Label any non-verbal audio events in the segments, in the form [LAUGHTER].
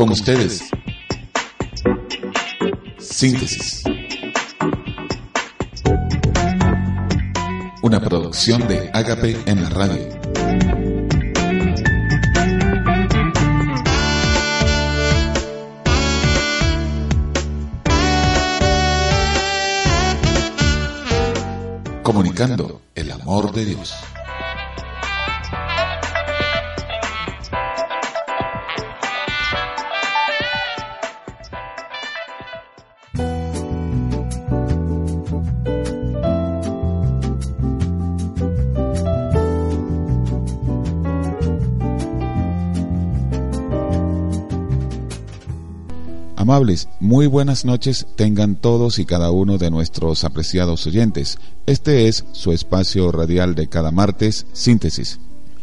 Con ustedes. Síntesis. Una producción de Agape en la radio. Comunicando el amor de Dios. Muy buenas noches tengan todos y cada uno de nuestros apreciados oyentes. Este es su espacio radial de cada martes, Síntesis.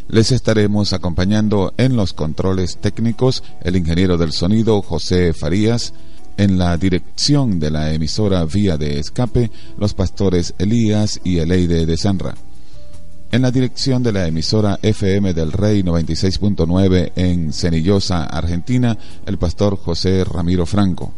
Les estaremos acompañando en los controles técnicos el ingeniero del sonido José Farías, en la dirección de la emisora Vía de Escape, los pastores Elías y Eleide de Sanra. En la dirección de la emisora FM del Rey 96.9 en Cenillosa, Argentina, el pastor José Ramiro Franco.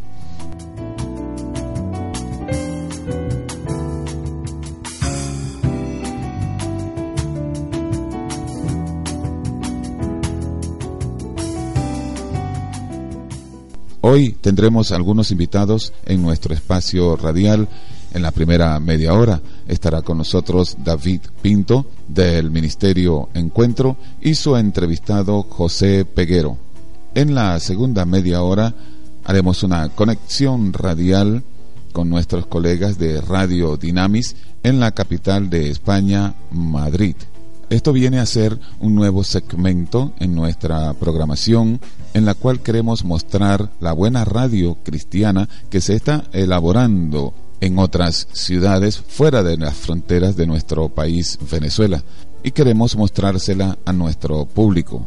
Hoy tendremos algunos invitados en nuestro espacio radial en la primera media hora estará con nosotros David Pinto del Ministerio Encuentro y su entrevistado José Peguero. En la segunda media hora haremos una conexión radial con nuestros colegas de Radio Dinamis en la capital de España, Madrid. Esto viene a ser un nuevo segmento en nuestra programación en la cual queremos mostrar la buena radio cristiana que se está elaborando en otras ciudades fuera de las fronteras de nuestro país Venezuela y queremos mostrársela a nuestro público.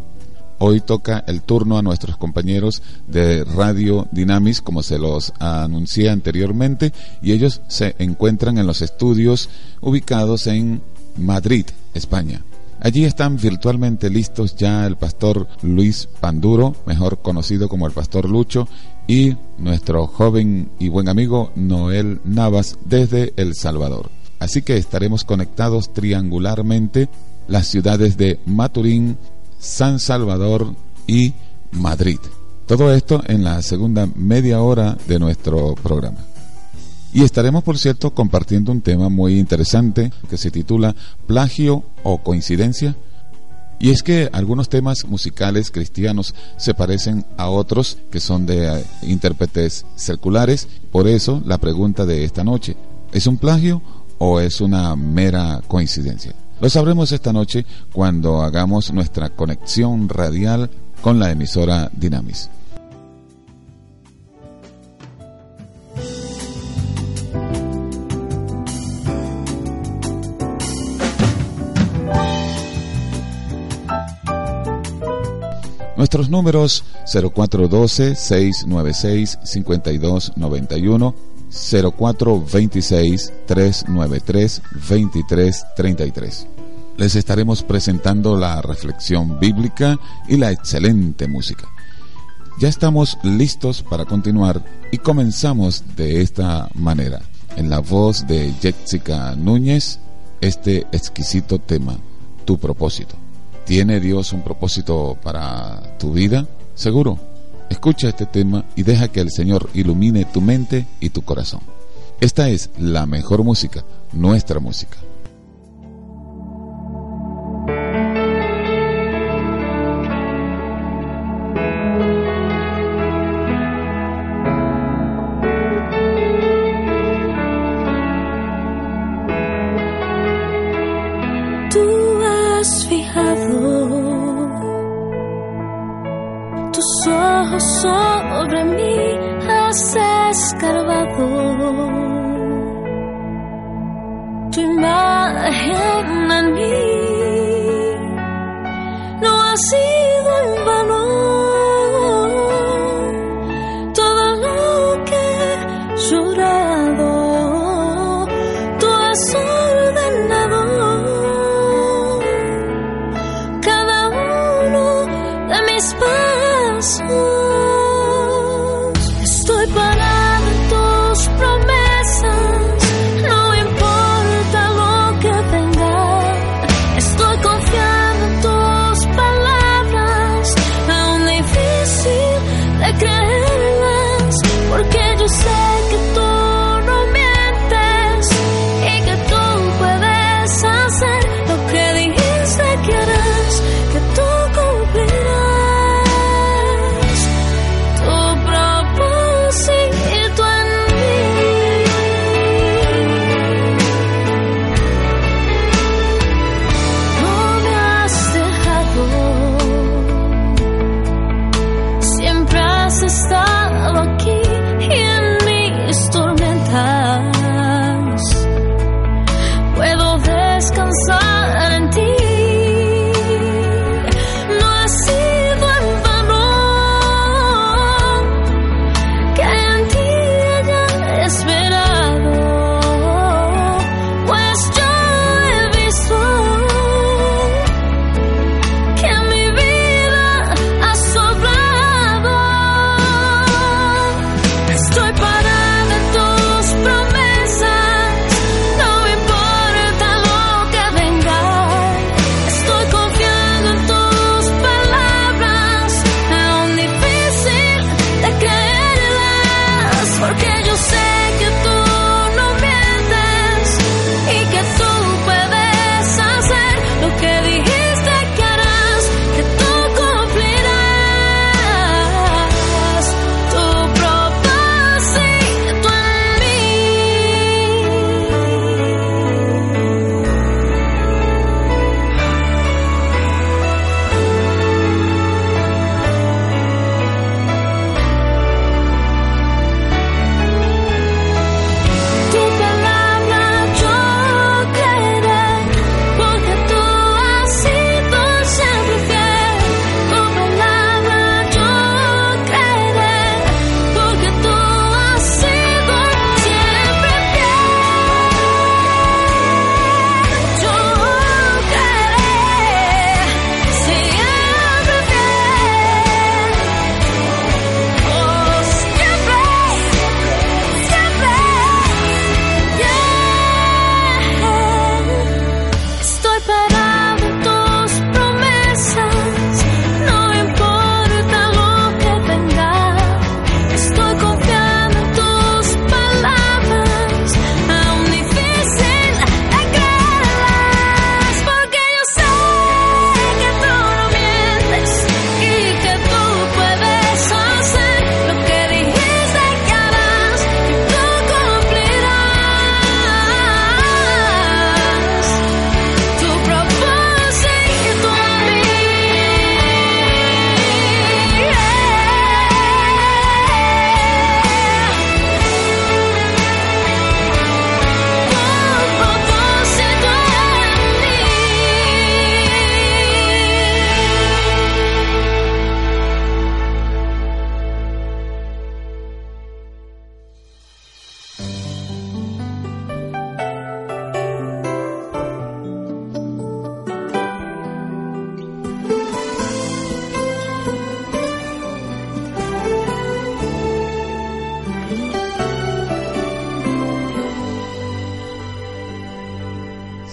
Hoy toca el turno a nuestros compañeros de Radio Dinamis, como se los anuncié anteriormente, y ellos se encuentran en los estudios ubicados en Madrid, España. Allí están virtualmente listos ya el pastor Luis Panduro, mejor conocido como el pastor Lucho, y nuestro joven y buen amigo Noel Navas desde El Salvador. Así que estaremos conectados triangularmente las ciudades de Maturín, San Salvador y Madrid. Todo esto en la segunda media hora de nuestro programa. Y estaremos, por cierto, compartiendo un tema muy interesante que se titula Plagio o coincidencia. Y es que algunos temas musicales cristianos se parecen a otros que son de eh, intérpretes circulares. Por eso la pregunta de esta noche, ¿es un plagio o es una mera coincidencia? Lo sabremos esta noche cuando hagamos nuestra conexión radial con la emisora Dynamis. Nuestros números 0412-696-5291, 0426-393-2333. Les estaremos presentando la reflexión bíblica y la excelente música. Ya estamos listos para continuar y comenzamos de esta manera. En la voz de Jessica Núñez, este exquisito tema, Tu propósito. ¿Tiene Dios un propósito para tu vida? Seguro. Escucha este tema y deja que el Señor ilumine tu mente y tu corazón. Esta es la mejor música, nuestra música.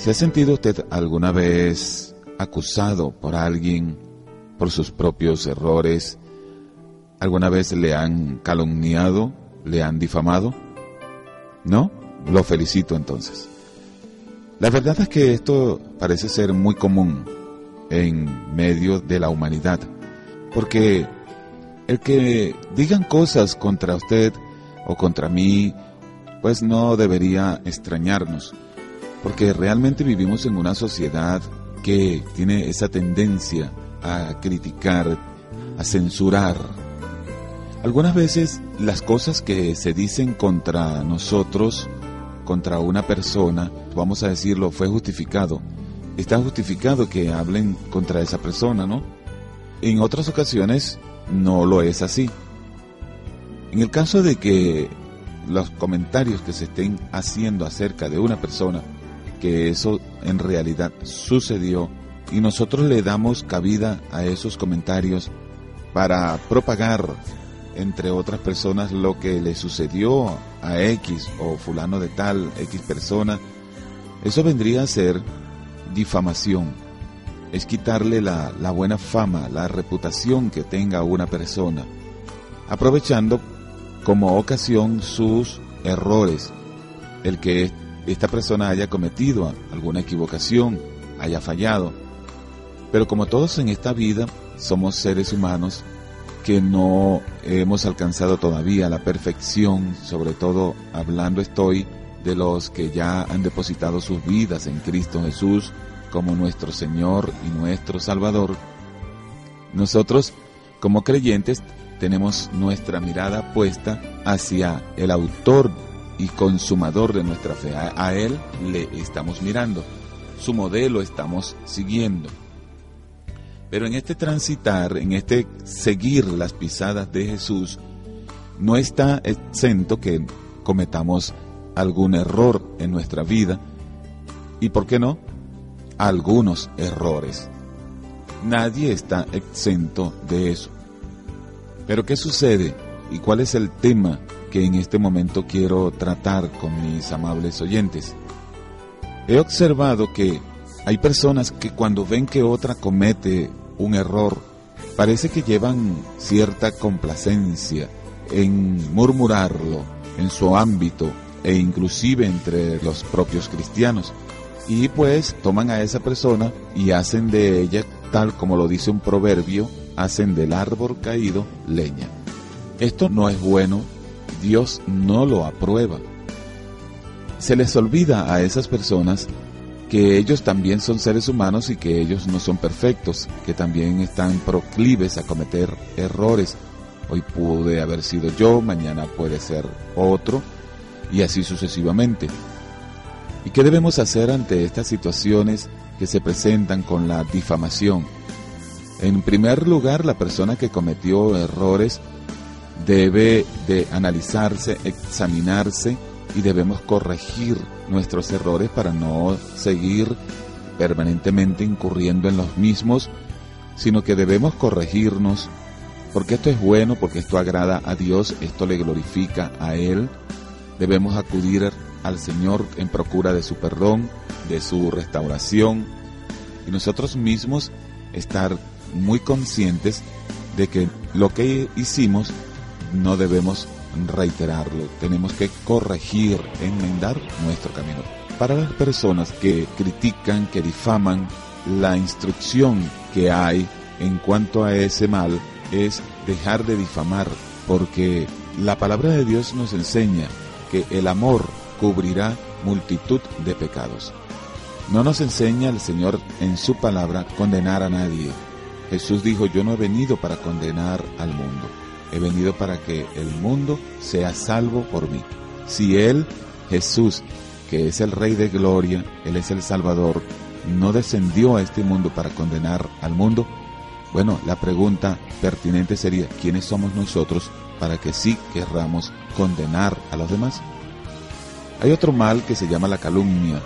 ¿Se ha sentido usted alguna vez acusado por alguien por sus propios errores? ¿Alguna vez le han calumniado? ¿Le han difamado? ¿No? Lo felicito entonces. La verdad es que esto parece ser muy común en medio de la humanidad, porque el que digan cosas contra usted o contra mí, pues no debería extrañarnos, porque realmente vivimos en una sociedad que tiene esa tendencia a criticar, a censurar. Algunas veces las cosas que se dicen contra nosotros, contra una persona, vamos a decirlo, fue justificado. Está justificado que hablen contra esa persona, ¿no? En otras ocasiones no lo es así. En el caso de que los comentarios que se estén haciendo acerca de una persona, que eso en realidad sucedió, y nosotros le damos cabida a esos comentarios para propagar entre otras personas lo que le sucedió a X o fulano de tal, X persona, eso vendría a ser difamación. Es quitarle la, la buena fama, la reputación que tenga una persona, aprovechando como ocasión sus errores, el que esta persona haya cometido alguna equivocación, haya fallado. Pero como todos en esta vida somos seres humanos que no hemos alcanzado todavía la perfección, sobre todo hablando estoy de los que ya han depositado sus vidas en Cristo Jesús como nuestro Señor y nuestro Salvador, nosotros como creyentes tenemos nuestra mirada puesta hacia el autor y consumador de nuestra fe. A, Él le estamos mirando, su modelo estamos siguiendo. Pero en este transitar, en este seguir las pisadas de Jesús, no está exento que cometamos algún error en nuestra vida y, ¿por qué no?, algunos errores. Nadie está exento de eso. Pero ¿qué sucede? ¿Y cuál es el tema que en este momento quiero tratar con mis amables oyentes? He observado que hay personas que cuando ven que otra comete un error, parece que llevan cierta complacencia en murmurarlo en su ámbito e inclusive entre los propios cristianos. Y pues toman a esa persona y hacen de ella, tal como lo dice un proverbio, hacen del árbol caído leña. Esto no es bueno, Dios no lo aprueba. Se les olvida a esas personas que ellos también son seres humanos y que ellos no son perfectos, que también están proclives a cometer errores. Hoy pude haber sido yo, mañana puede ser otro, y así sucesivamente. ¿Y qué debemos hacer ante estas situaciones que se presentan con la difamación? En primer lugar, la persona que cometió errores debe de analizarse, examinarse y debemos corregir nuestros errores para no seguir permanentemente incurriendo en los mismos, sino que debemos corregirnos porque esto es bueno, porque esto agrada a Dios, esto le glorifica a Él. Debemos acudir al Señor en procura de su perdón, de su restauración y nosotros mismos estar muy conscientes de que lo que hicimos no debemos reiterarlo, tenemos que corregir, enmendar nuestro camino. Para las personas que critican, que difaman, la instrucción que hay en cuanto a ese mal es dejar de difamar, porque la palabra de Dios nos enseña que el amor cubrirá multitud de pecados. No nos enseña el Señor en su palabra condenar a nadie. Jesús dijo, yo no he venido para condenar al mundo, he venido para que el mundo sea salvo por mí. Si Él, Jesús, que es el Rey de Gloria, Él es el Salvador, no descendió a este mundo para condenar al mundo, bueno, la pregunta pertinente sería, ¿quiénes somos nosotros para que sí querramos condenar a los demás? Hay otro mal que se llama la calumnia,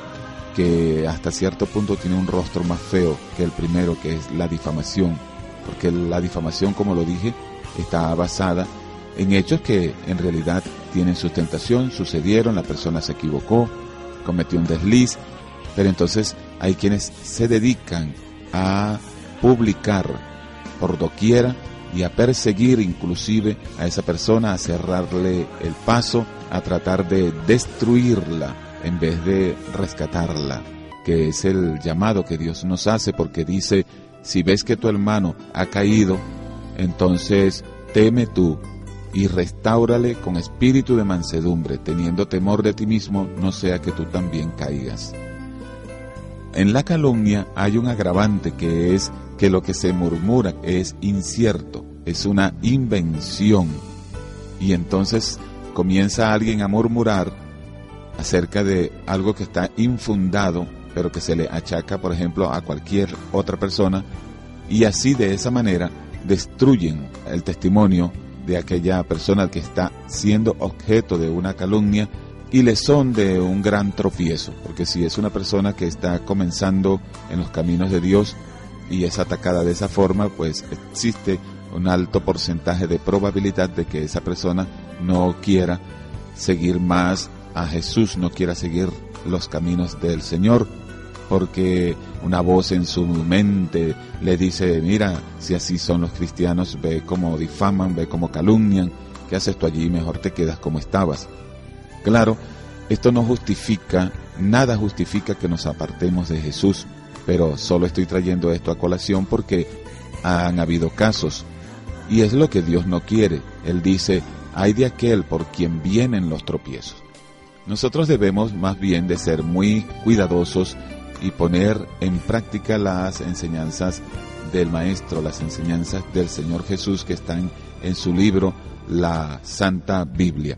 que hasta cierto punto tiene un rostro más feo que el primero, que es la difamación, porque la difamación, como lo dije, está basada en hechos que en realidad tienen sustentación, sucedieron, la persona se equivocó, cometió un desliz, Pero entonces hay quienes se dedican a publicar por doquiera y a perseguir inclusive a esa persona, a cerrarle el paso, a tratar de destruirla en vez de rescatarla, que es el llamado que Dios nos hace porque dice, si ves que tu hermano ha caído, entonces teme tú y restáurale con espíritu de mansedumbre, teniendo temor de ti mismo, no sea que tú también caigas. En la calumnia hay un agravante que es que lo que se murmura es incierto, es una invención. Y entonces comienza alguien a murmurar acerca de algo que está infundado, pero que se le achaca, por ejemplo, a cualquier otra persona, y así de esa manera destruyen el testimonio de aquella persona que está siendo objeto de una calumnia y le son de un gran tropiezo, porque si es una persona que está comenzando en los caminos de Dios y es atacada de esa forma, pues existe un alto porcentaje de probabilidad de que esa persona no quiera seguir más a Jesús, no quiera seguir los caminos del Señor, porque una voz en su mente le dice, mira, si así son los cristianos, ve cómo difaman, ve cómo calumnian, ¿qué haces tú allí? Mejor te quedas como estabas. Claro, esto no justifica, nada justifica que nos apartemos de Jesús, pero solo estoy trayendo esto a colación porque han habido casos y es lo que Dios no quiere. Él dice, hay de aquel por quien vienen los tropiezos. Nosotros debemos más bien de ser muy cuidadosos y poner en práctica las enseñanzas del Maestro, las enseñanzas del Señor Jesús que están en su libro, la Santa Biblia.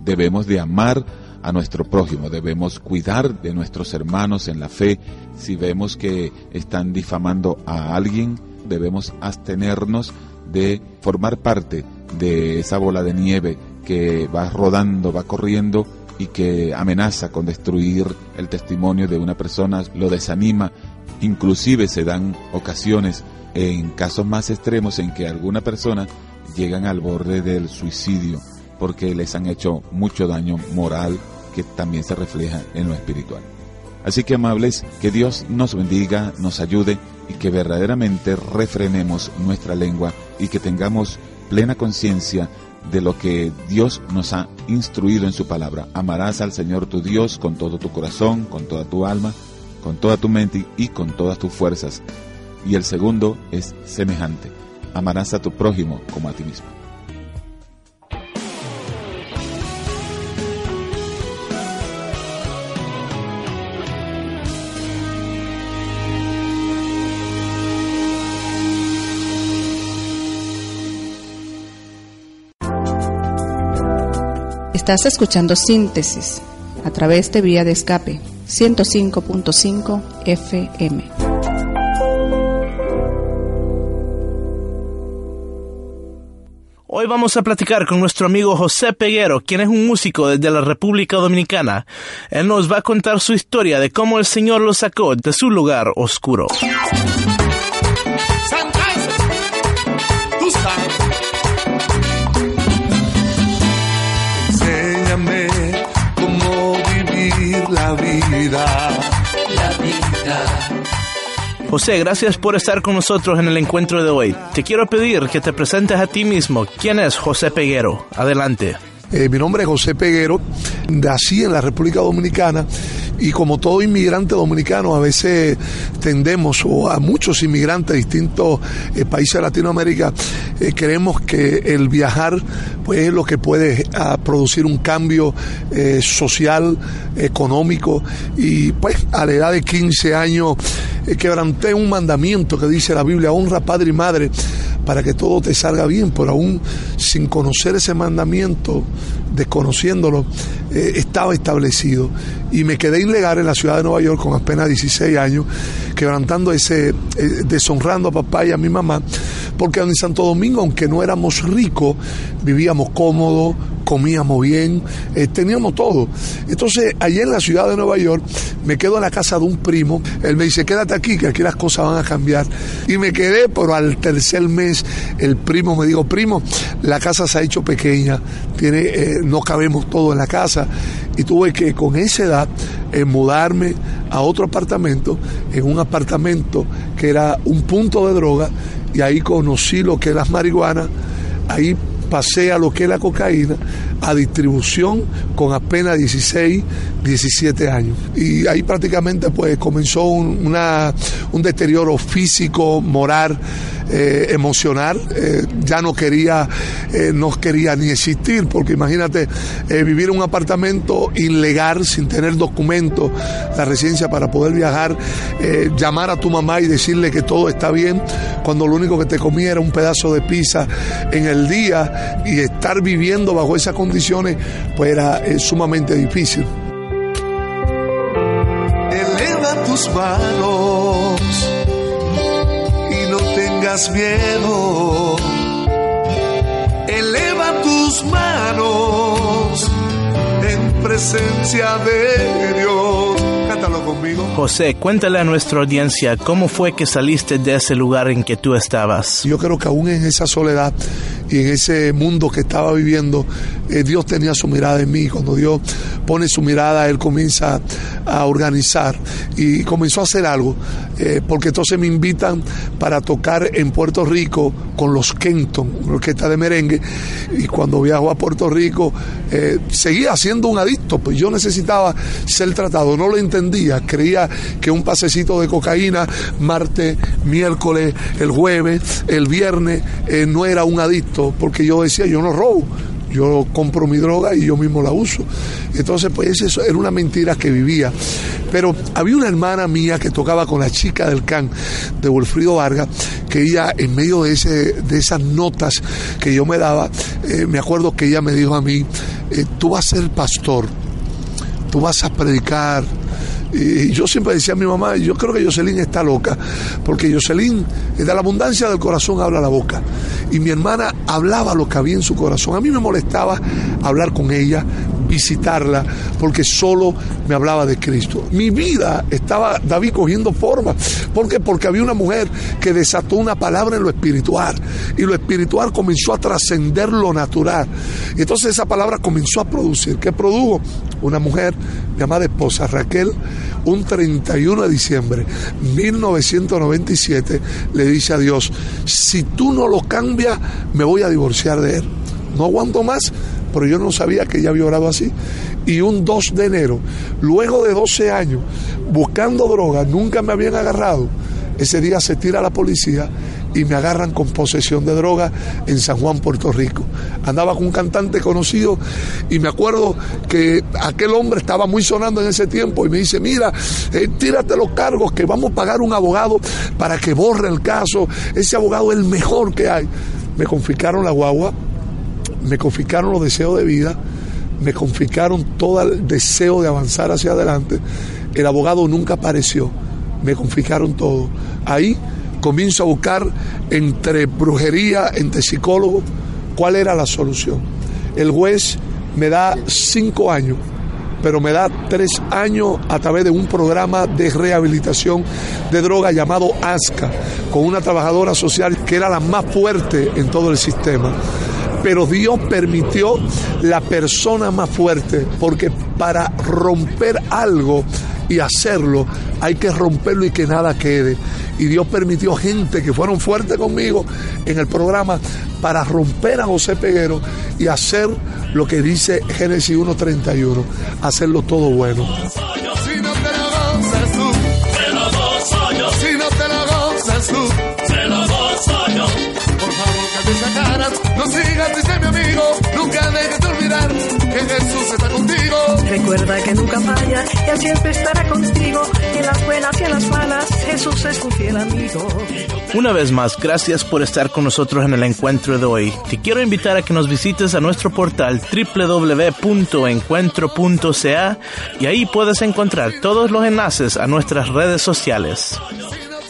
Debemos de amar a nuestro prójimo, debemos cuidar de nuestros hermanos en la fe. Si vemos que están difamando a alguien, debemos abstenernos de formar parte de esa bola de nieve que va rodando, va corriendo y que amenaza con destruir el testimonio de una persona, lo desanima, inclusive se dan ocasiones en casos más extremos en que alguna persona llegan al borde del suicidio porque les han hecho mucho daño moral que también se refleja en lo espiritual. Así que amables, que Dios nos bendiga, nos ayude y que verdaderamente refrenemos nuestra lengua y que tengamos plena conciencia de lo que Dios nos ha instruido en su palabra. Amarás al Señor tu Dios con todo tu corazón, con toda tu alma, con toda tu mente y con todas tus fuerzas. Y el segundo es semejante. Amarás a tu prójimo como a ti mismo. Estás escuchando Síntesis a través de Vía de Escape 105.5 FM. Hoy vamos a platicar con nuestro amigo José Peguero, quien es un músico desde la República Dominicana. Él nos va a contar su historia de cómo el Señor lo sacó de su lugar oscuro. José, gracias por estar con nosotros en el encuentro de hoy. Te quiero pedir que te presentes a ti mismo. ¿Quién es José Peguero? Adelante. Eh, mi nombre es José Peguero, nací en la República Dominicana y como todo inmigrante dominicano a veces tendemos, o a muchos inmigrantes de distintos eh, países de Latinoamérica, eh, creemos que el viajar pues, es lo que puede ah, producir un cambio eh, social, económico. Y pues a la edad de 15 años quebranté un mandamiento que dice la Biblia, honra padre y madre para que todo te salga bien, pero aún sin conocer ese mandamiento, desconociéndolo, estaba establecido. Y me quedé ilegal en la ciudad de Nueva York con apenas 16 años, quebrantando ese, eh, deshonrando a papá y a mi mamá, porque en Santo Domingo, aunque no éramos ricos, vivíamos cómodos, comíamos bien, eh, teníamos todo. Entonces, allí en la ciudad de Nueva York, me quedo en la casa de un primo. Él me dice, quédate aquí, que aquí las cosas van a cambiar. Y me quedé, pero al tercer mes, el primo me dijo, primo, la casa se ha hecho pequeña, tiene, eh, no cabemos todo en la casa. Y tuve que, con esa edad, eh, mudarme a otro apartamento, en un apartamento que era un punto de droga, y ahí conocí lo que es las marihuanas, ahí pasé a lo que es la cocaína, a distribución con apenas 16, 17 años. Y ahí prácticamente pues comenzó un, una, un deterioro físico, moral, eh, emocional. Eh, ya no quería, eh, no quería ni existir, porque imagínate vivir en un apartamento ilegal sin tener documentos, la residencia para poder viajar, llamar a tu mamá y decirle que todo está bien, cuando lo único que te comía era un pedazo de pizza en el día y estar viviendo bajo esas condiciones, pues era sumamente difícil. Eleva tus manos miedo. Eleva tus manos en presencia de Dios. Cántalo conmigo. José, cuéntale a nuestra audiencia cómo fue que saliste de ese lugar en que tú estabas. Yo creo que aún en esa soledad y en ese mundo que estaba viviendo, eh, Dios tenía su mirada en mí. Cuando Dios pone su mirada, Él comienza a organizar y comenzó a hacer algo, eh, porque entonces me invitan para tocar en Puerto Rico con los Kenton, una orquesta de merengue, y cuando viajo a Puerto Rico eh, seguía siendo un adicto, pues yo necesitaba ser tratado, no lo entendía, creía que un pasecito de cocaína martes, miércoles, el jueves, el viernes, no era un adicto porque yo decía, yo no robo, yo compro mi droga y yo mismo la uso. Entonces, pues eso era una mentira que vivía. Pero había una hermana mía que tocaba con la chica del can de Wilfrido Vargas, que ella, en medio de, ese, de esas notas que yo me daba, eh, me acuerdo que ella me dijo a mí, eh, tú vas a ser pastor, tú vas a predicar, y yo siempre decía a mi mamá, yo creo que Jocelyn está loca, porque Jocelyn, de la abundancia del corazón habla la boca. Y mi hermana hablaba lo que había en su corazón. A mí me molestaba hablar con ella, visitarla, porque solo me hablaba de Cristo. Mi vida estaba, David, cogiendo forma. ¿Por qué? Porque había una mujer que desató una palabra en lo espiritual. Y lo espiritual comenzó a trascender lo natural. Y entonces esa palabra comenzó a producir. ¿Qué produjo? Una mujer llamada esposa Raquel, un 31 de diciembre 1997, le dice a Dios, si tú no lo cambias, me voy a divorciar de él. No aguanto más, pero yo no sabía que ella había orado así. Y un 2 de enero, luego de 12 años, buscando droga, nunca me habían agarrado. Ese día se tira la policía y me agarran con posesión de droga en San Juan, Puerto Rico. Andaba con un cantante conocido y me acuerdo que aquel hombre estaba muy sonando en ese tiempo y me dice, mira, eh, tírate los cargos que vamos a pagar un abogado para que borre el caso. Ese abogado es el mejor que hay. Me confiscaron la guagua, me confiscaron los deseos de vida, me confiscaron todo el deseo de avanzar hacia adelante. El abogado nunca apareció, me confiscaron todo. Ahí comienzo a buscar entre brujería, entre psicólogos, cuál era la solución. El juez me da cinco años, pero me da tres años a través de un programa de rehabilitación de droga llamado ASCA, con una trabajadora social que era la más fuerte en todo el sistema pero Dios permitió la persona más fuerte, porque para romper algo y hacerlo, hay que romperlo y que nada quede. Y Dios permitió gente que fueron fuertes conmigo en el programa para romper a José Peguero y hacer lo que dice Génesis 1.31, hacerlo todo bueno. No sigas, olvidar que Jesús está contigo. Recuerda que nunca falla, y Él siempre estará contigo. En las buenas y en las malas, Jesús es tu fiel amigo. Una vez más, gracias por estar con nosotros en el encuentro de hoy. Te quiero invitar a que nos visites a nuestro portal www.encuentro.ca y ahí puedes encontrar todos los enlaces a nuestras redes sociales.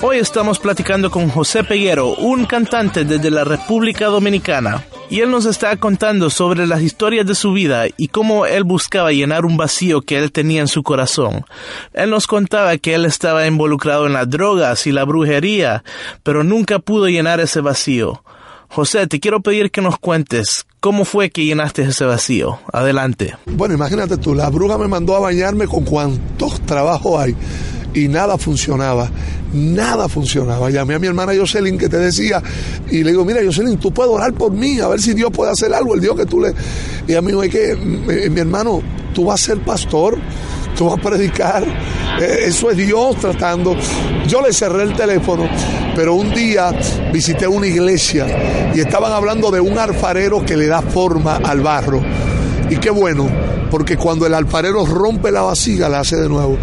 Hoy estamos platicando con José Peguero, un cantante desde la República Dominicana. Y él nos está contando sobre las historias de su vida y cómo él buscaba llenar un vacío que él tenía en su corazón. Él nos contaba que él estaba involucrado en las drogas y la brujería, pero nunca pudo llenar ese vacío. José, te quiero pedir que nos cuentes cómo fue que llenaste ese vacío. Adelante. Bueno, imagínate tú, la bruja me mandó a bañarme con cuantos trabajos hay y nada funcionaba. Nada funcionaba. Llamé a mi hermana Jocelyn que te decía y le digo, mira Jocelyn, tú puedes orar por mí, a ver si Dios puede hacer algo, el Dios que tú le... Y a mí me que, mi, hermano, tú vas a ser pastor, tú vas a predicar, eh, eso es Dios tratando. Yo le cerré el teléfono, pero un día visité una iglesia y estaban hablando de un alfarero que le da forma al barro. Y qué bueno, porque cuando el alfarero rompe la vasija, la hace de nuevo.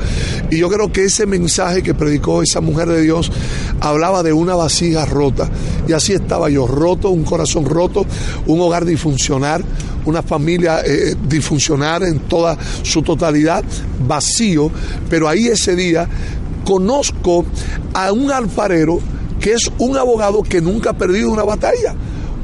Y yo creo que ese mensaje que predicó esa mujer de Dios hablaba de una vasija rota. Y así estaba yo, roto, un corazón roto, un hogar disfuncional, una familia eh, disfuncional en toda su totalidad, vacío. Pero ahí ese día conozco a un alfarero que es un abogado que nunca ha perdido una batalla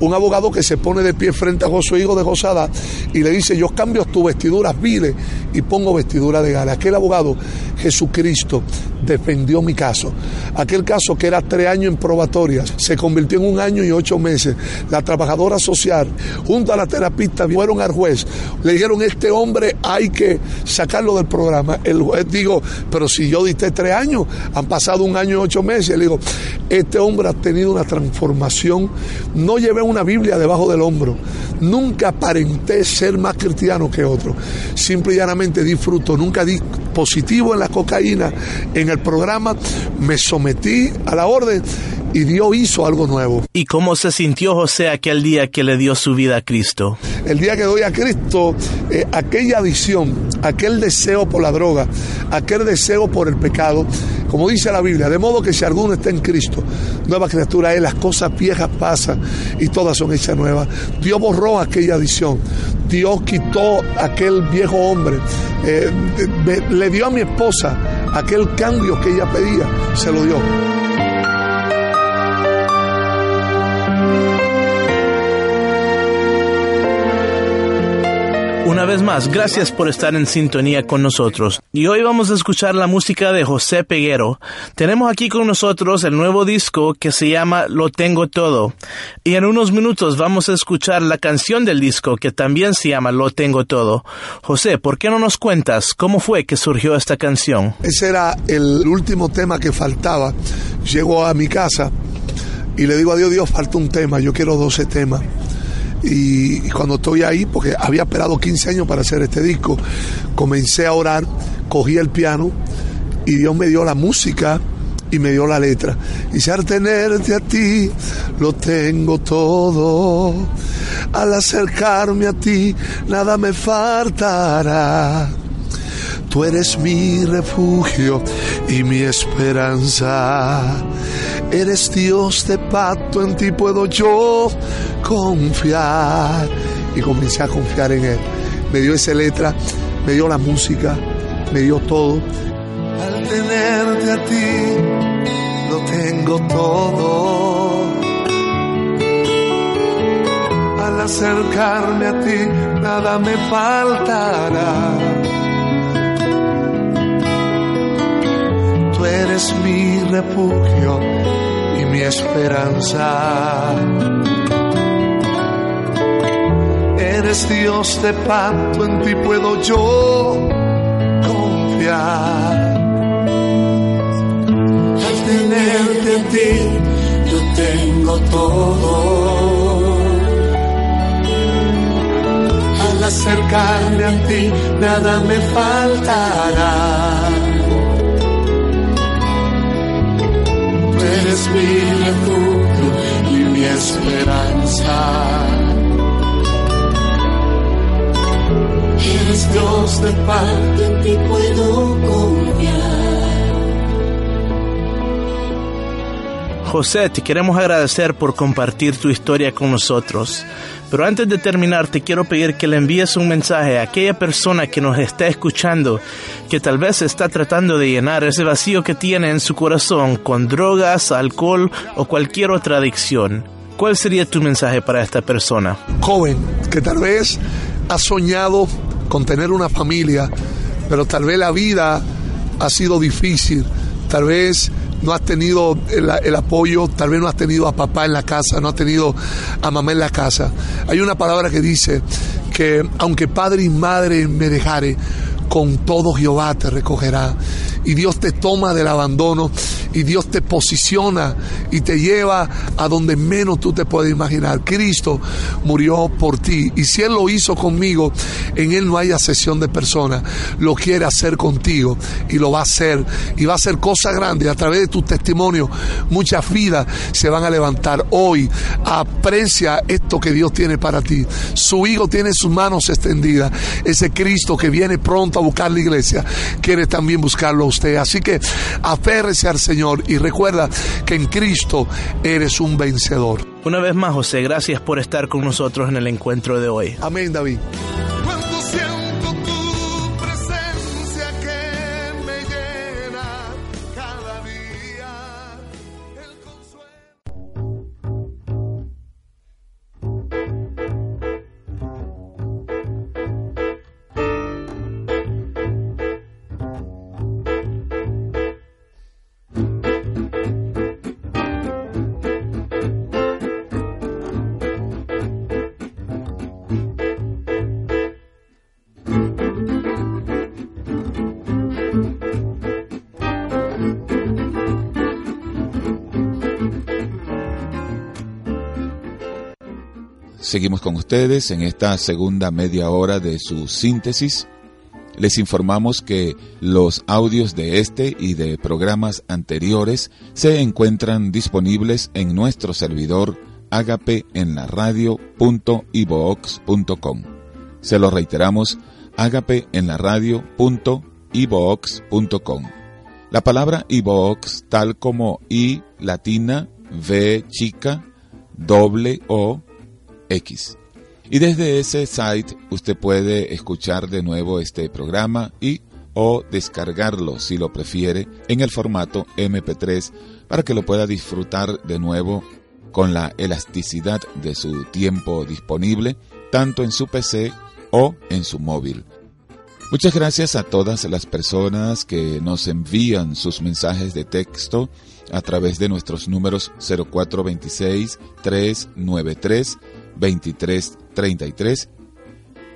un abogado que se pone de pie frente a Josué, hijo de Josada, y le dice, yo cambio tus vestiduras viles y pongo vestidura de gala. Aquel abogado, Jesucristo, defendió mi caso. Aquel caso que era tres años en probatoria, se convirtió en un año y ocho meses. La trabajadora social, junto a la terapista, fueron al juez, le dijeron, este hombre hay que sacarlo del programa. El juez dijo, pero si yo diste tres años, han pasado un año y ocho meses. Le digo, este hombre ha tenido una transformación. No llevé una Biblia debajo del hombro. Nunca aparenté ser más cristiano que otro. Simple y llanamente disfruto. Nunca di positivo en la cocaína. En el programa me sometí a la orden y Dios hizo algo nuevo. ¿Y cómo se sintió José aquel día que le dio su vida a Cristo? El día que doy a Cristo, eh, aquella adicción, aquel deseo por la droga, aquel deseo por el pecado, como dice la Biblia, de modo que si alguno está en Cristo, nueva criatura es, las cosas viejas pasan y todas son hechas nuevas. Dios borró aquella adicción, Dios quitó aquel viejo hombre, eh, le dio a mi esposa aquel cambio que ella pedía, se lo dio. Una vez más, gracias por estar en sintonía con nosotros. Y hoy vamos a escuchar la música de José Peguero. Tenemos aquí con nosotros el nuevo disco que se llama Lo Tengo Todo. Y en unos minutos vamos a escuchar la canción del disco que también se llama Lo Tengo Todo. José, ¿por qué no nos cuentas cómo fue que surgió esta canción? Ese era el último tema que faltaba. Llego a mi casa y le digo a Dios, Dios, falta un tema, yo quiero 12 temas. Y, cuando estoy ahí, porque había esperado 15 años para hacer este disco, comencé a orar, cogí el piano y Dios me dio la música y me dio la letra. Y al tenerte a ti, lo tengo todo. Al acercarme a ti, nada me faltará. Tú eres mi refugio y mi esperanza. Eres Dios de pacto, en ti puedo yo confiar. Y comencé a confiar en Él. Me dio esa letra, me dio la música, me dio todo. Al tenerte a ti, lo tengo todo. Al acercarme a ti, nada me faltará tú eres mi refugio y mi esperanza. Eres Dios de pacto, en ti puedo yo confiar. Al tenerte en ti, yo tengo todo. Al acercarme a ti, nada me faltará eres mi refugio y mi esperanza. Eres Dios de paz, en ti puedo confiar. José, te queremos agradecer por compartir tu historia con nosotros. Pero antes de terminar, te quiero pedir que le envíes un mensaje a aquella persona que nos está escuchando, que tal vez está tratando de llenar ese vacío que tiene en su corazón con drogas, alcohol o cualquier otra adicción. ¿cuál sería tu mensaje para esta persona? Joven, que tal vez ha soñado con tener una familia, pero tal vez la vida ha sido difícil, tal vez no has tenido el, apoyo, tal vez no has tenido a papá en la casa, no has tenido a mamá en la casa. Hay una palabra que dice que aunque padre y madre me dejare, con todo Jehová te recogerá. Y Dios te toma del abandono y Dios te posiciona y te lleva a donde menos tú te puedes imaginar. Cristo murió por ti y si Él lo hizo conmigo, en Él no hay asesión de personas. Lo quiere hacer contigo y lo va a hacer y va a hacer cosas grandes. A través de tu testimonio, muchas vidas se van a levantar. Hoy aprecia esto que Dios tiene para ti. Su Hijo tiene sus manos extendidas. Ese Cristo que viene pronto a buscar la iglesia, quiere también buscarlo a usted. Así que aférrese al Señor y recuerda que en Cristo eres un vencedor. Una vez más, José, gracias por estar con nosotros en el encuentro de hoy. Amén, David. Seguimos con ustedes en esta segunda media hora de su síntesis. Les informamos que los audios de este y de programas anteriores se encuentran disponibles en nuestro servidor agape en la radio.ibox.com. Se lo reiteramos, agape en la radio.ibox.com. La palabra ibox, tal como i latina, v chica, doble o X. Y desde ese site usted puede escuchar de nuevo este programa y o descargarlo si lo prefiere en el formato MP3 para que lo pueda disfrutar de nuevo con la elasticidad de su tiempo disponible tanto en su PC o en su móvil. Muchas gracias a todas las personas que nos envían sus mensajes de texto a través de nuestros números 0426 393 2333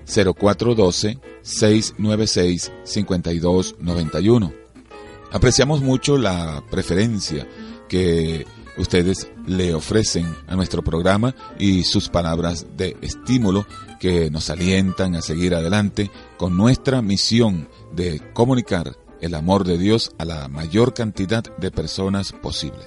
0412 696 5291. Apreciamos mucho la preferencia que ustedes le ofrecen a nuestro programa y sus palabras de estímulo que nos alientan a seguir adelante con nuestra misión de comunicar el amor de Dios a la mayor cantidad de personas posible.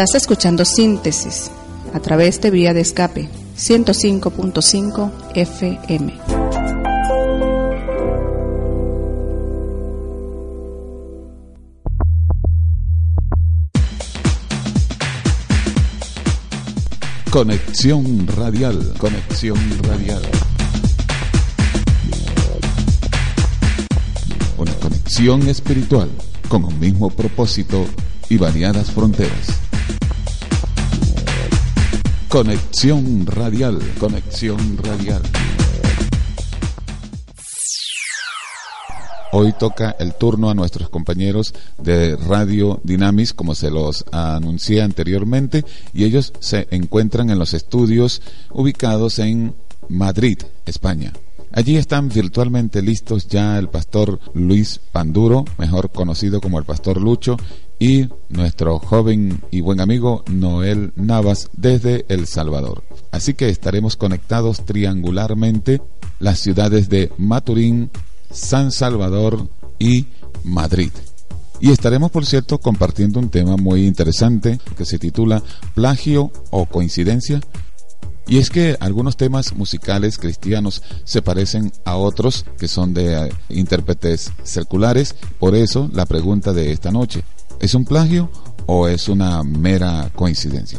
Estás escuchando Síntesis a través de vía de escape 105.5 FM. Conexión radial, conexión radial. Una conexión espiritual con un mismo propósito y variadas fronteras. Conexión radial, conexión radial. Hoy toca el turno a nuestros compañeros de Radio Dynamis, como se los anuncié anteriormente, y ellos se encuentran en los estudios ubicados en Madrid, España. Allí están virtualmente listos ya el pastor Luis Panduro, mejor conocido como el pastor Lucho, y nuestro joven y buen amigo Noel Navas desde El Salvador. Así que estaremos conectados triangularmente las ciudades de Maturín, San Salvador y Madrid. Y estaremos, por cierto, compartiendo un tema muy interesante que se titula Plagio o coincidencia. Y es que algunos temas musicales cristianos se parecen a otros que son de eh, intérpretes circulares. Por eso la pregunta de esta noche, ¿es un plagio o es una mera coincidencia?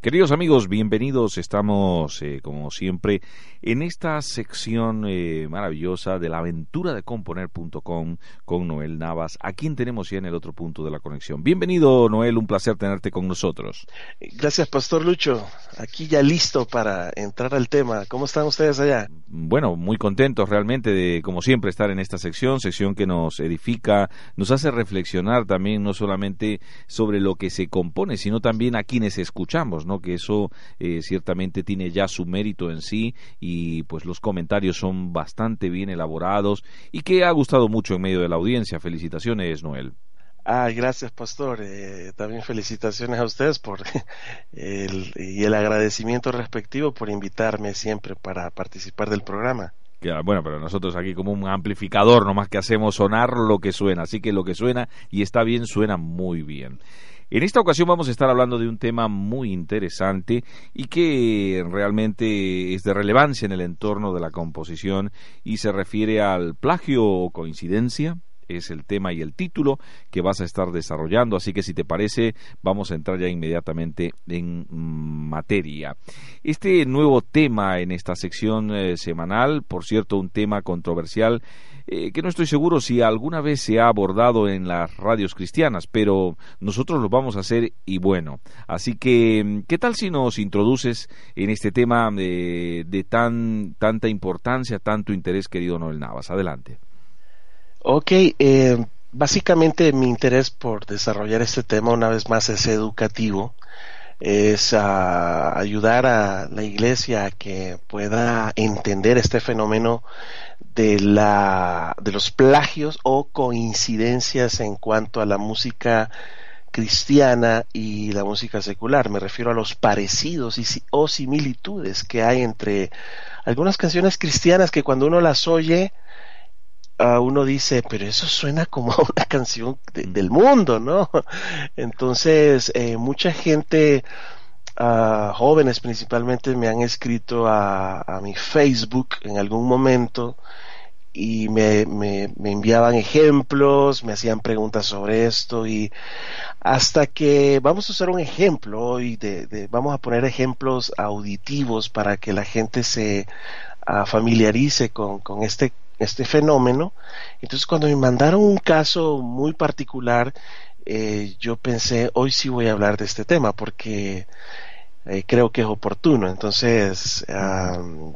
Queridos amigos, bienvenidos. Estamos, eh, como siempre, en esta sección eh, maravillosa de la aventura de componer.com con Noel Navas, a quien tenemos ya en el otro punto de la conexión. Bienvenido, Noel, un placer tenerte con nosotros. Gracias, Pastor Lucho. Aquí ya listo para entrar al tema. ¿Cómo están ustedes allá? Bueno, muy contentos realmente de, como siempre, estar en esta sección, sección que nos edifica, nos hace reflexionar también no solamente sobre lo que se compone, sino también a quienes escuchamos que eso eh, ciertamente tiene ya su mérito en sí y pues los comentarios son bastante bien elaborados y que ha gustado mucho en medio de la audiencia. Felicitaciones, Noel. Ah, gracias, pastor. Eh, también felicitaciones a ustedes por [LAUGHS] el, y el agradecimiento respectivo por invitarme siempre para participar del programa. bueno, pero nosotros aquí como un amplificador nomás que hacemos sonar lo que suena, así que lo que suena y está bien suena muy bien. En esta ocasión vamos a estar hablando de un tema muy interesante y que realmente es de relevancia en el entorno de la composición y se refiere al plagio o coincidencia, es el tema y el título que vas a estar desarrollando, así que si te parece vamos a entrar ya inmediatamente en materia. Este nuevo tema en esta sección eh, semanal, por cierto, un tema controversial eh, que no estoy seguro si alguna vez se ha abordado en las radios cristianas, pero nosotros lo vamos a hacer y bueno. Así que, ¿qué tal si nos introduces en este tema de, de tan tanta importancia, tanto interés, querido Noel Navas? Adelante. Ok, eh, básicamente mi interés por desarrollar este tema una vez más es educativo, es ayudar a la iglesia a que pueda entender este fenómeno de, la, de los plagios o coincidencias en cuanto a la música cristiana y la música secular. Me refiero a los parecidos y, o similitudes que hay entre algunas canciones cristianas que cuando uno las oye, uno dice, pero eso suena como una canción del mundo, ¿no? Entonces, eh, mucha gente, jóvenes principalmente, me han escrito a, mi Facebook en algún momento y me, me, enviaban ejemplos, me hacían preguntas sobre esto y hasta que vamos a usar un ejemplo hoy, de, vamos a poner ejemplos auditivos para que la gente se ah, familiarice con, con este este fenómeno. Entonces cuando me mandaron un caso muy particular, eh, yo pensé, hoy sí voy a hablar de este tema porque eh, creo que es oportuno. Entonces,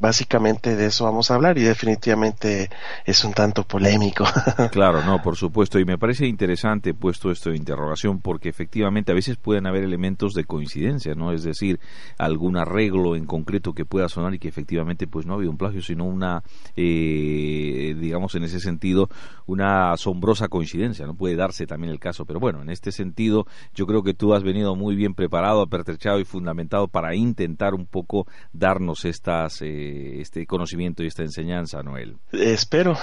básicamente de eso vamos a hablar y definitivamente es un tanto polémico. [LAUGHS] claro, no, por supuesto. Y me parece interesante puesto esto de interrogación porque efectivamente a veces pueden haber elementos de coincidencia, ¿no? Es decir, algún arreglo en concreto que pueda sonar y que efectivamente pues no ha habido un plagio, sino una, eh, digamos en ese sentido, una asombrosa coincidencia, ¿no? Puede darse también el caso. Pero bueno, en este sentido yo creo que tú has venido muy bien preparado, apertrechado y fundamentado para intentar un poco darnos estas, eh, este conocimiento y esta enseñanza, Noel. espero.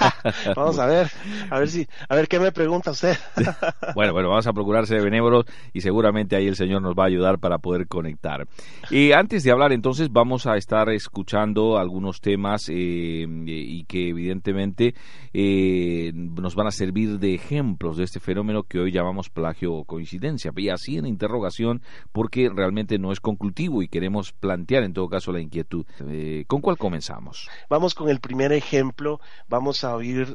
[LAUGHS] vamos a ver, a ver si, a ver qué me pregunta usted. [LAUGHS] bueno, bueno, vamos a procurarse de benévolos y seguramente ahí el Señor nos va a ayudar para poder conectar. Y antes de hablar, entonces, vamos a estar escuchando algunos temas eh, y que evidentemente eh, nos van a servir de ejemplos de este fenómeno que hoy llamamos plagio o coincidencia. Y así en interrogación, porque realmente no es conclutivo y queremos plantear en todo caso la inquietud. Eh, ¿Con cuál comenzamos? Vamos con el primer ejemplo. Vamos a oír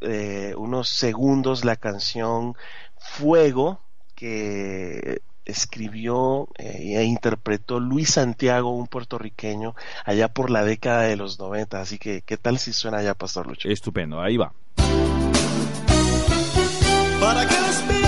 unos segundos la canción Fuego que escribió eh, e interpretó Luis Santiago, un puertorriqueño, allá por la década de los 90. Así que, ¿qué tal si suena allá, Pastor Lucho? Estupendo, ahí va. Para que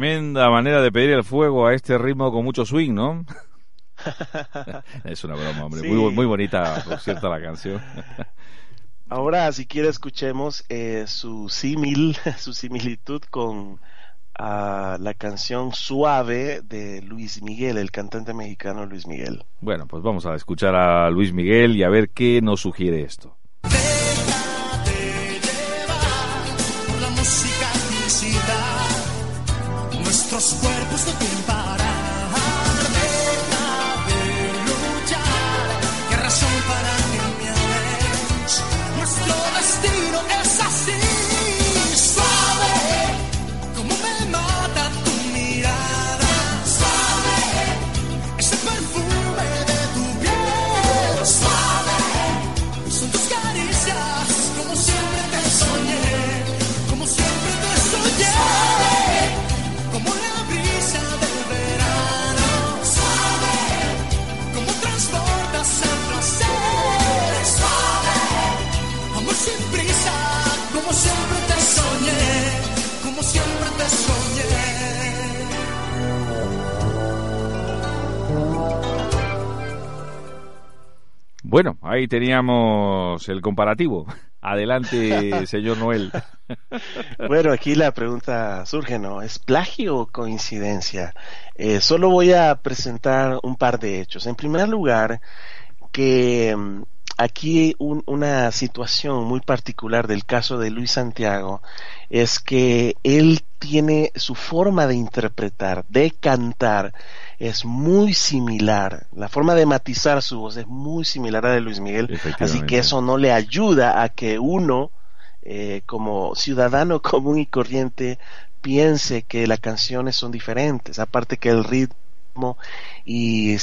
tremenda manera de pedir el fuego a este ritmo con mucho swing, ¿no? [LAUGHS] es una broma, hombre. Muy, muy bonita, por cierto, la canción. [LAUGHS] Ahora, si quiere, escuchemos eh, su símil, [LAUGHS] su similitud con ah, la canción Suave de Luis Miguel, el cantante mexicano Luis Miguel. Bueno, pues vamos a escuchar a Luis Miguel y a ver qué nos sugiere esto. Nuestros cuerpos no tienen Bueno, ahí teníamos el comparativo. [LAUGHS] Adelante, [LAUGHS] señor Noel. Bueno, aquí la pregunta surge, ¿no? ¿Es plagio o coincidencia? Eh, solo voy a presentar un par de hechos. En primer lugar, que mm, aquí un- una situación muy particular del caso de Luis Santiago es que él tiene su forma de interpretar, de cantar, es muy similar. La forma de matizar su voz es muy similar a la de Luis Miguel. Así que eso no le ayuda a que uno, eh, como ciudadano [LAUGHS] común y corriente, piense que las canciones son diferentes. Aparte que el ritmo y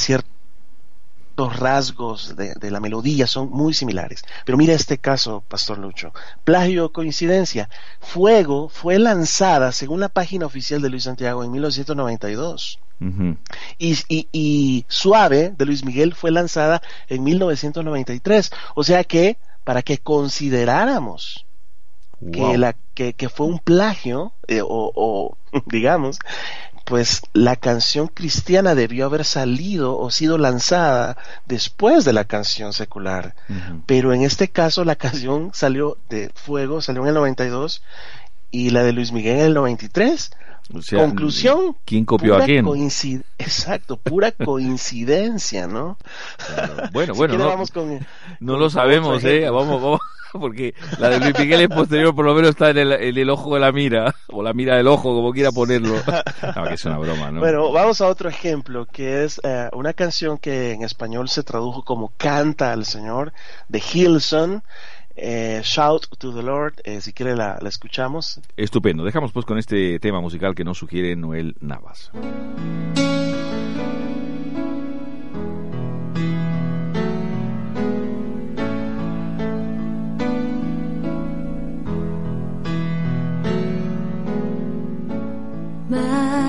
ciertos rasgos de, de la melodía son muy similares. Pero mira este caso, Pastor Lucho. Plagio o coincidencia. Fuego fue lanzada, según la página oficial de Luis Santiago, en 1992. Ujú. Y, y- y Suave de Luis Miguel fue lanzada en 1993. O sea que, para que consideráramos Wow. que, la, que, que fue un plagio, eh, o, o, [LAUGHS] digamos, pues la canción cristiana debió haber salido o sido lanzada después de la canción secular. Pero en este caso la [LAUGHS] canción salió de Fuego, salió en el 92 y la de Luis Miguel en el 93. O sea, Conclusión. ¿Quién copió pura a quién? coincid- [LAUGHS] Exacto, pura [LAUGHS] coincidencia, ¿no? Bueno, Si bueno, no, vamos con- no con lo sabemos, ¿eh? Vamos, vamos, [LAUGHS] porque la de Luis Miguel es posterior, por lo menos está en el, en el ojo de la mira, [LAUGHS] o la mira del ojo, como quiera ponerlo. [LAUGHS] No, que es una broma, ¿no? Bueno, vamos a otro ejemplo, que es eh, una canción que en español se tradujo como Canta al Señor, de Hilson, eh, Shout to the Lord, eh, si quiere la, la escuchamos. Estupendo. Dejamos pues con este tema musical que nos sugiere Noel Navas.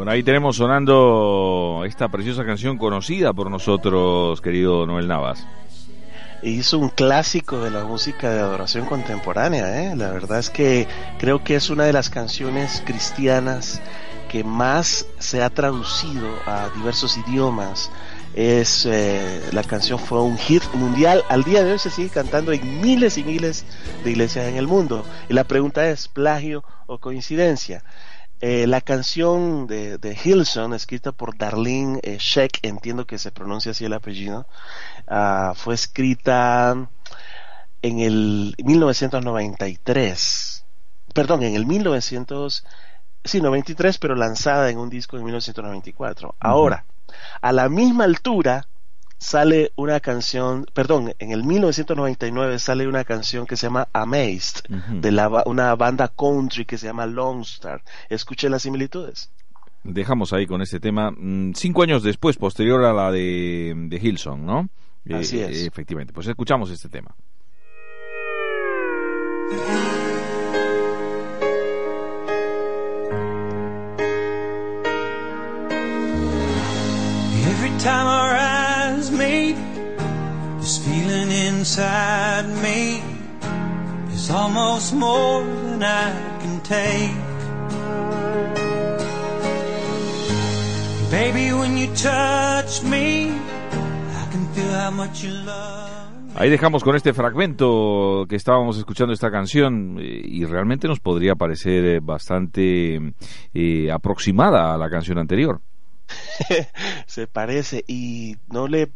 Bueno, ahí tenemos sonando esta preciosa canción conocida por nosotros, querido Noel Navas. Hizo un clásico de la música de adoración contemporánea, ¿eh? La verdad es que creo que es una de las canciones cristianas que más se ha traducido a diversos idiomas. Es eh, la canción fue un hit mundial. Al día de hoy se sigue cantando en miles y miles de iglesias en el mundo. Y la pregunta es plagio o coincidencia. Eh, la canción de, de Hilson, escrita por Darlene eh, Sheck, entiendo que se pronuncia así el apellido, ah, fue escrita en el 1993. Perdón, en el 1900, sí, 93, pero lanzada en un disco en 1994. Ahora, a la misma altura sale una canción, perdón, en el 1999 sale una canción que se llama Amazed, de la, una banda country que se llama Lone Star. Escuchen las similitudes. Dejamos ahí con este tema, mm, cinco años después, posterior a la de, de Hilson, ¿no? Así es. Efectivamente, pues escuchamos este tema. Every time Ahí dejamos con este fragmento que estábamos escuchando esta canción eh, y realmente nos podría parecer eh, bastante eh, aproximada a la canción anterior. [LAUGHS] se parece y no le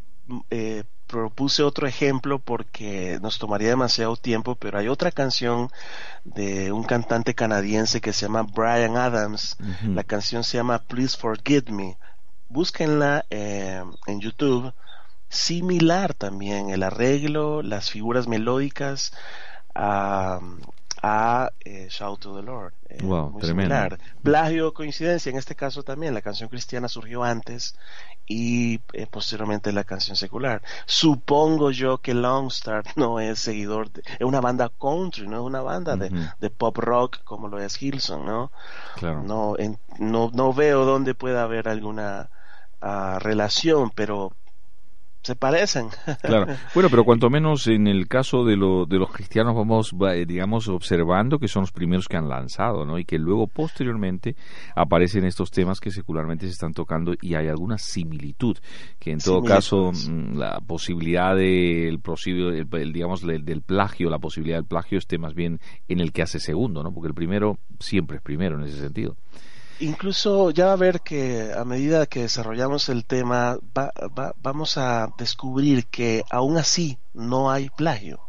eh, propuse otro ejemplo porque nos tomaría demasiado tiempo, pero hay otra canción de un cantante canadiense que se llama Brian Adams. La canción se llama Please Forgive Me. Búsquenla eh, en YouTube. Similar también el arreglo, las figuras melódicas a eh, Shout to the Lord. Eh, Wow, muy tremendo. similar. Plagio coincidencia, en este caso también la canción cristiana surgió antes y eh, posteriormente la canción secular. Supongo yo que Longstar [LAUGHS] no es seguidor, de, es una banda country, no es una banda de, de pop rock como lo es Hilson, ¿no? Claro. No, en- no, no veo dónde pueda haber alguna ah, relación, pero se parecen. Claro. [LAUGHS] Bueno, pero cuanto menos en el caso de, lo- de los cristianos vamos, va- eh, digamos, observando que son los primeros que han lanzado, ¿no? Y que luego, posteriormente, aparecen estos temas que secularmente se están tocando y hay alguna similitud, que en todo caso, mm, la posibilidad del, posible, el, el, digamos, del, del plagio, la posibilidad del plagio esté más bien en el que hace segundo, ¿no? Porque el primero siempre es primero en ese sentido. Incluso ya va a ver que a medida que desarrollamos el tema, va- va- vamos a descubrir que aún así no hay plagio.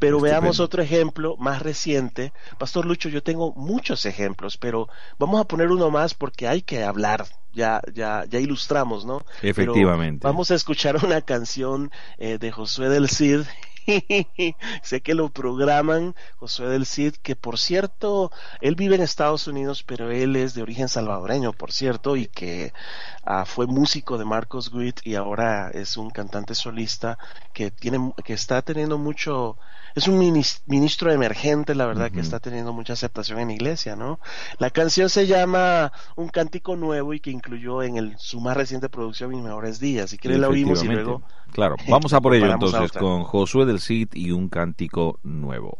Pero veamos otro ejemplo más reciente. Pastor Lucho, yo tengo muchos ejemplos, pero vamos a poner uno más porque hay que hablar. Ya, ya, ya ilustramos, ¿no? Pero Efectivamente. vamos a escuchar una canción eh, de Josué del Cid [LAUGHS] sé que lo programan Josué del Cid, que por cierto, él vive en Estados Unidos, pero él es de origen salvadoreño, por cierto, y que ah, fue músico de Marcos Witt y ahora es un cantante solista que tiene, que está teniendo mucho, es un minis- ministro emergente, la verdad, que está teniendo mucha aceptación en la iglesia, ¿no? La canción se llama Un Cántico Nuevo y que incluyó en el, su más reciente producción Mis Mejores Días. Si quieren la oímos y luego Claro, [LAUGHS] vamos a por ello entonces con Josué del Cid y un cántico nuevo.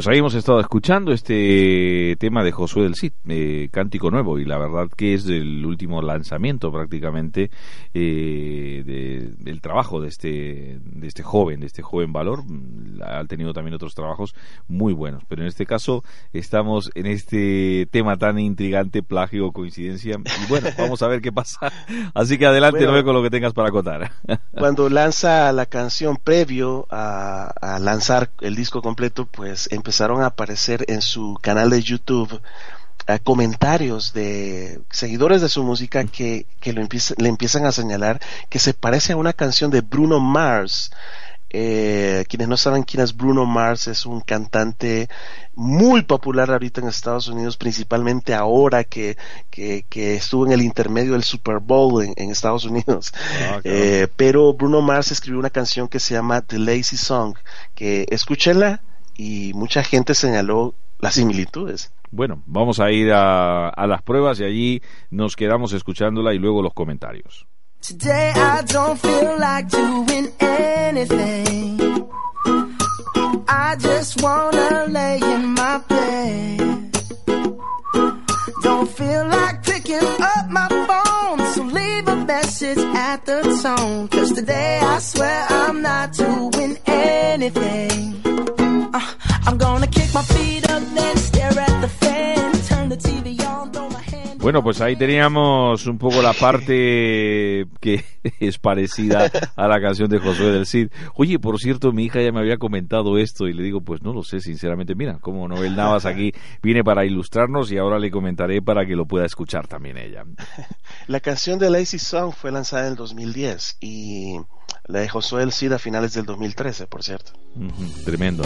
Pues ahí hemos estado escuchando este tema de Josué del Cid, eh, Cántico Nuevo, y la verdad que es el último lanzamiento prácticamente eh, de- del trabajo de este, de este joven, de este joven valor. Mm, Ha tenido también otros trabajos muy buenos, pero en este caso estamos en este tema tan intrigante, plagio o coincidencia. Y bueno, [LAUGHS] vamos a ver qué pasa. Así que adelante, Bueno. Con lo que tengas para contar. [LAUGHS] cuando lanza la canción previo a, a lanzar el disco completo, pues empezaron a aparecer en su canal de YouTube eh, comentarios de seguidores de su música que, que lo empieza- le empiezan a señalar que se parece a una canción de Bruno Mars. Eh, quienes no saben quién es Bruno Mars, es un cantante muy popular ahorita en Estados Unidos, principalmente ahora que, que, que estuvo en el intermedio del Super Bowl en, en Estados Unidos. Eh, pero Bruno Mars escribió una canción que se llama The Lazy Song, que escúchenla y mucha gente señaló las similitudes. Bueno, vamos a ir a, a las pruebas y allí nos quedamos escuchándola y luego los comentarios. Today I don't feel like doing anything. I just wanna lay in my bed. Don't feel like picking up my phone, so leave a message at the tone. Cause today I swear I'm not doing anything. Bueno, pues ahí teníamos un poco la parte que [LAUGHS] es parecida a la canción de Josué del Cid. Oye, por cierto, mi hija ya me había comentado esto y le digo, pues no lo sé, sinceramente. Mira, como Noel Navas aquí viene para ilustrarnos y ahora le comentaré para que lo pueda escuchar también ella. La canción de Lazy Song fue lanzada en el 2010 y la de Josué El Cid a finales del 2013, por cierto. Ujú, tremendo.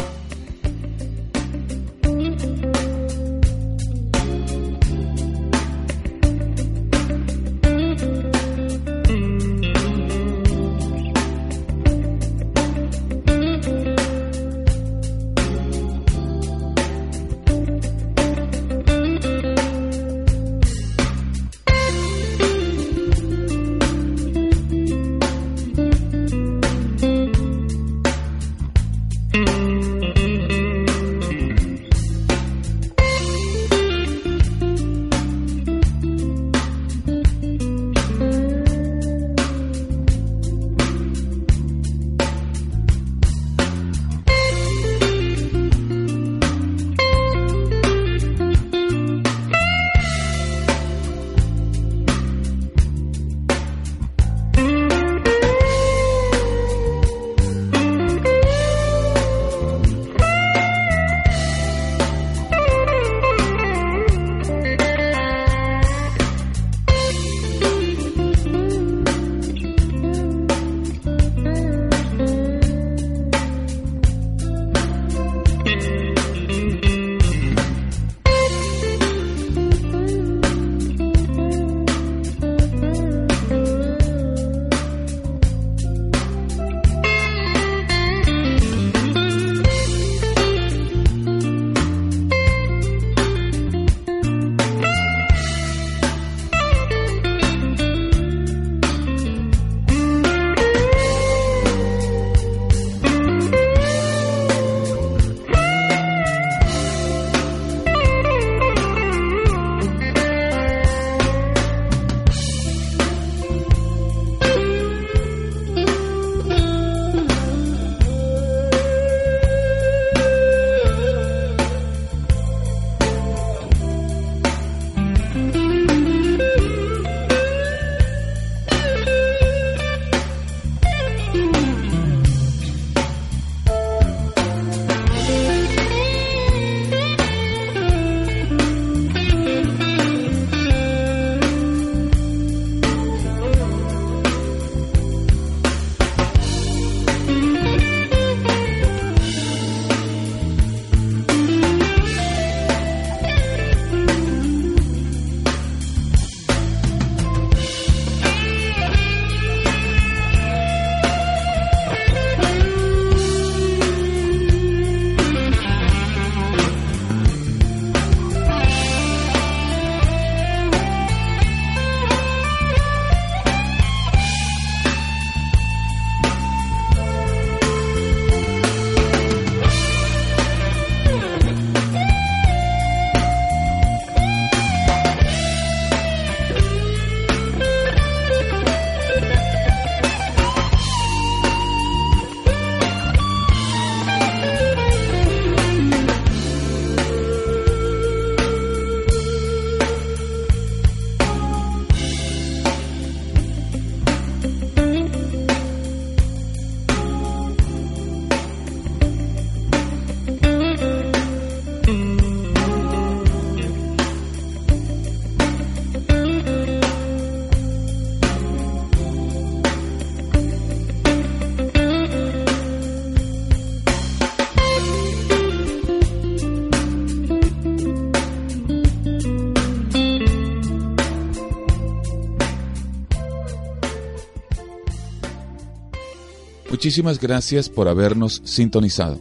Muchísimas gracias por habernos sintonizado.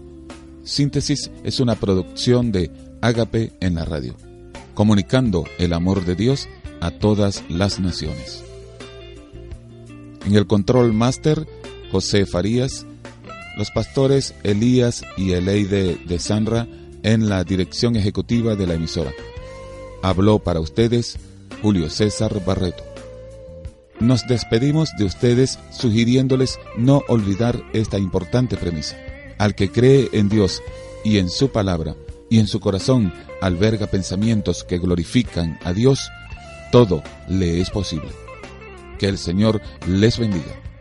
Síntesis es una producción de Ágape en la radio, comunicando el amor de Dios a todas las naciones. En el control máster, José Farías, los pastores Elías y Eleide de Sanra en la dirección ejecutiva de la emisora. Habló para ustedes Julio César Barreto. Nos despedimos de ustedes sugiriéndoles no olvidar esta importante premisa. Al que cree en Dios y en su palabra y en su corazón alberga pensamientos que glorifican a Dios, todo le es posible. Que el Señor les bendiga.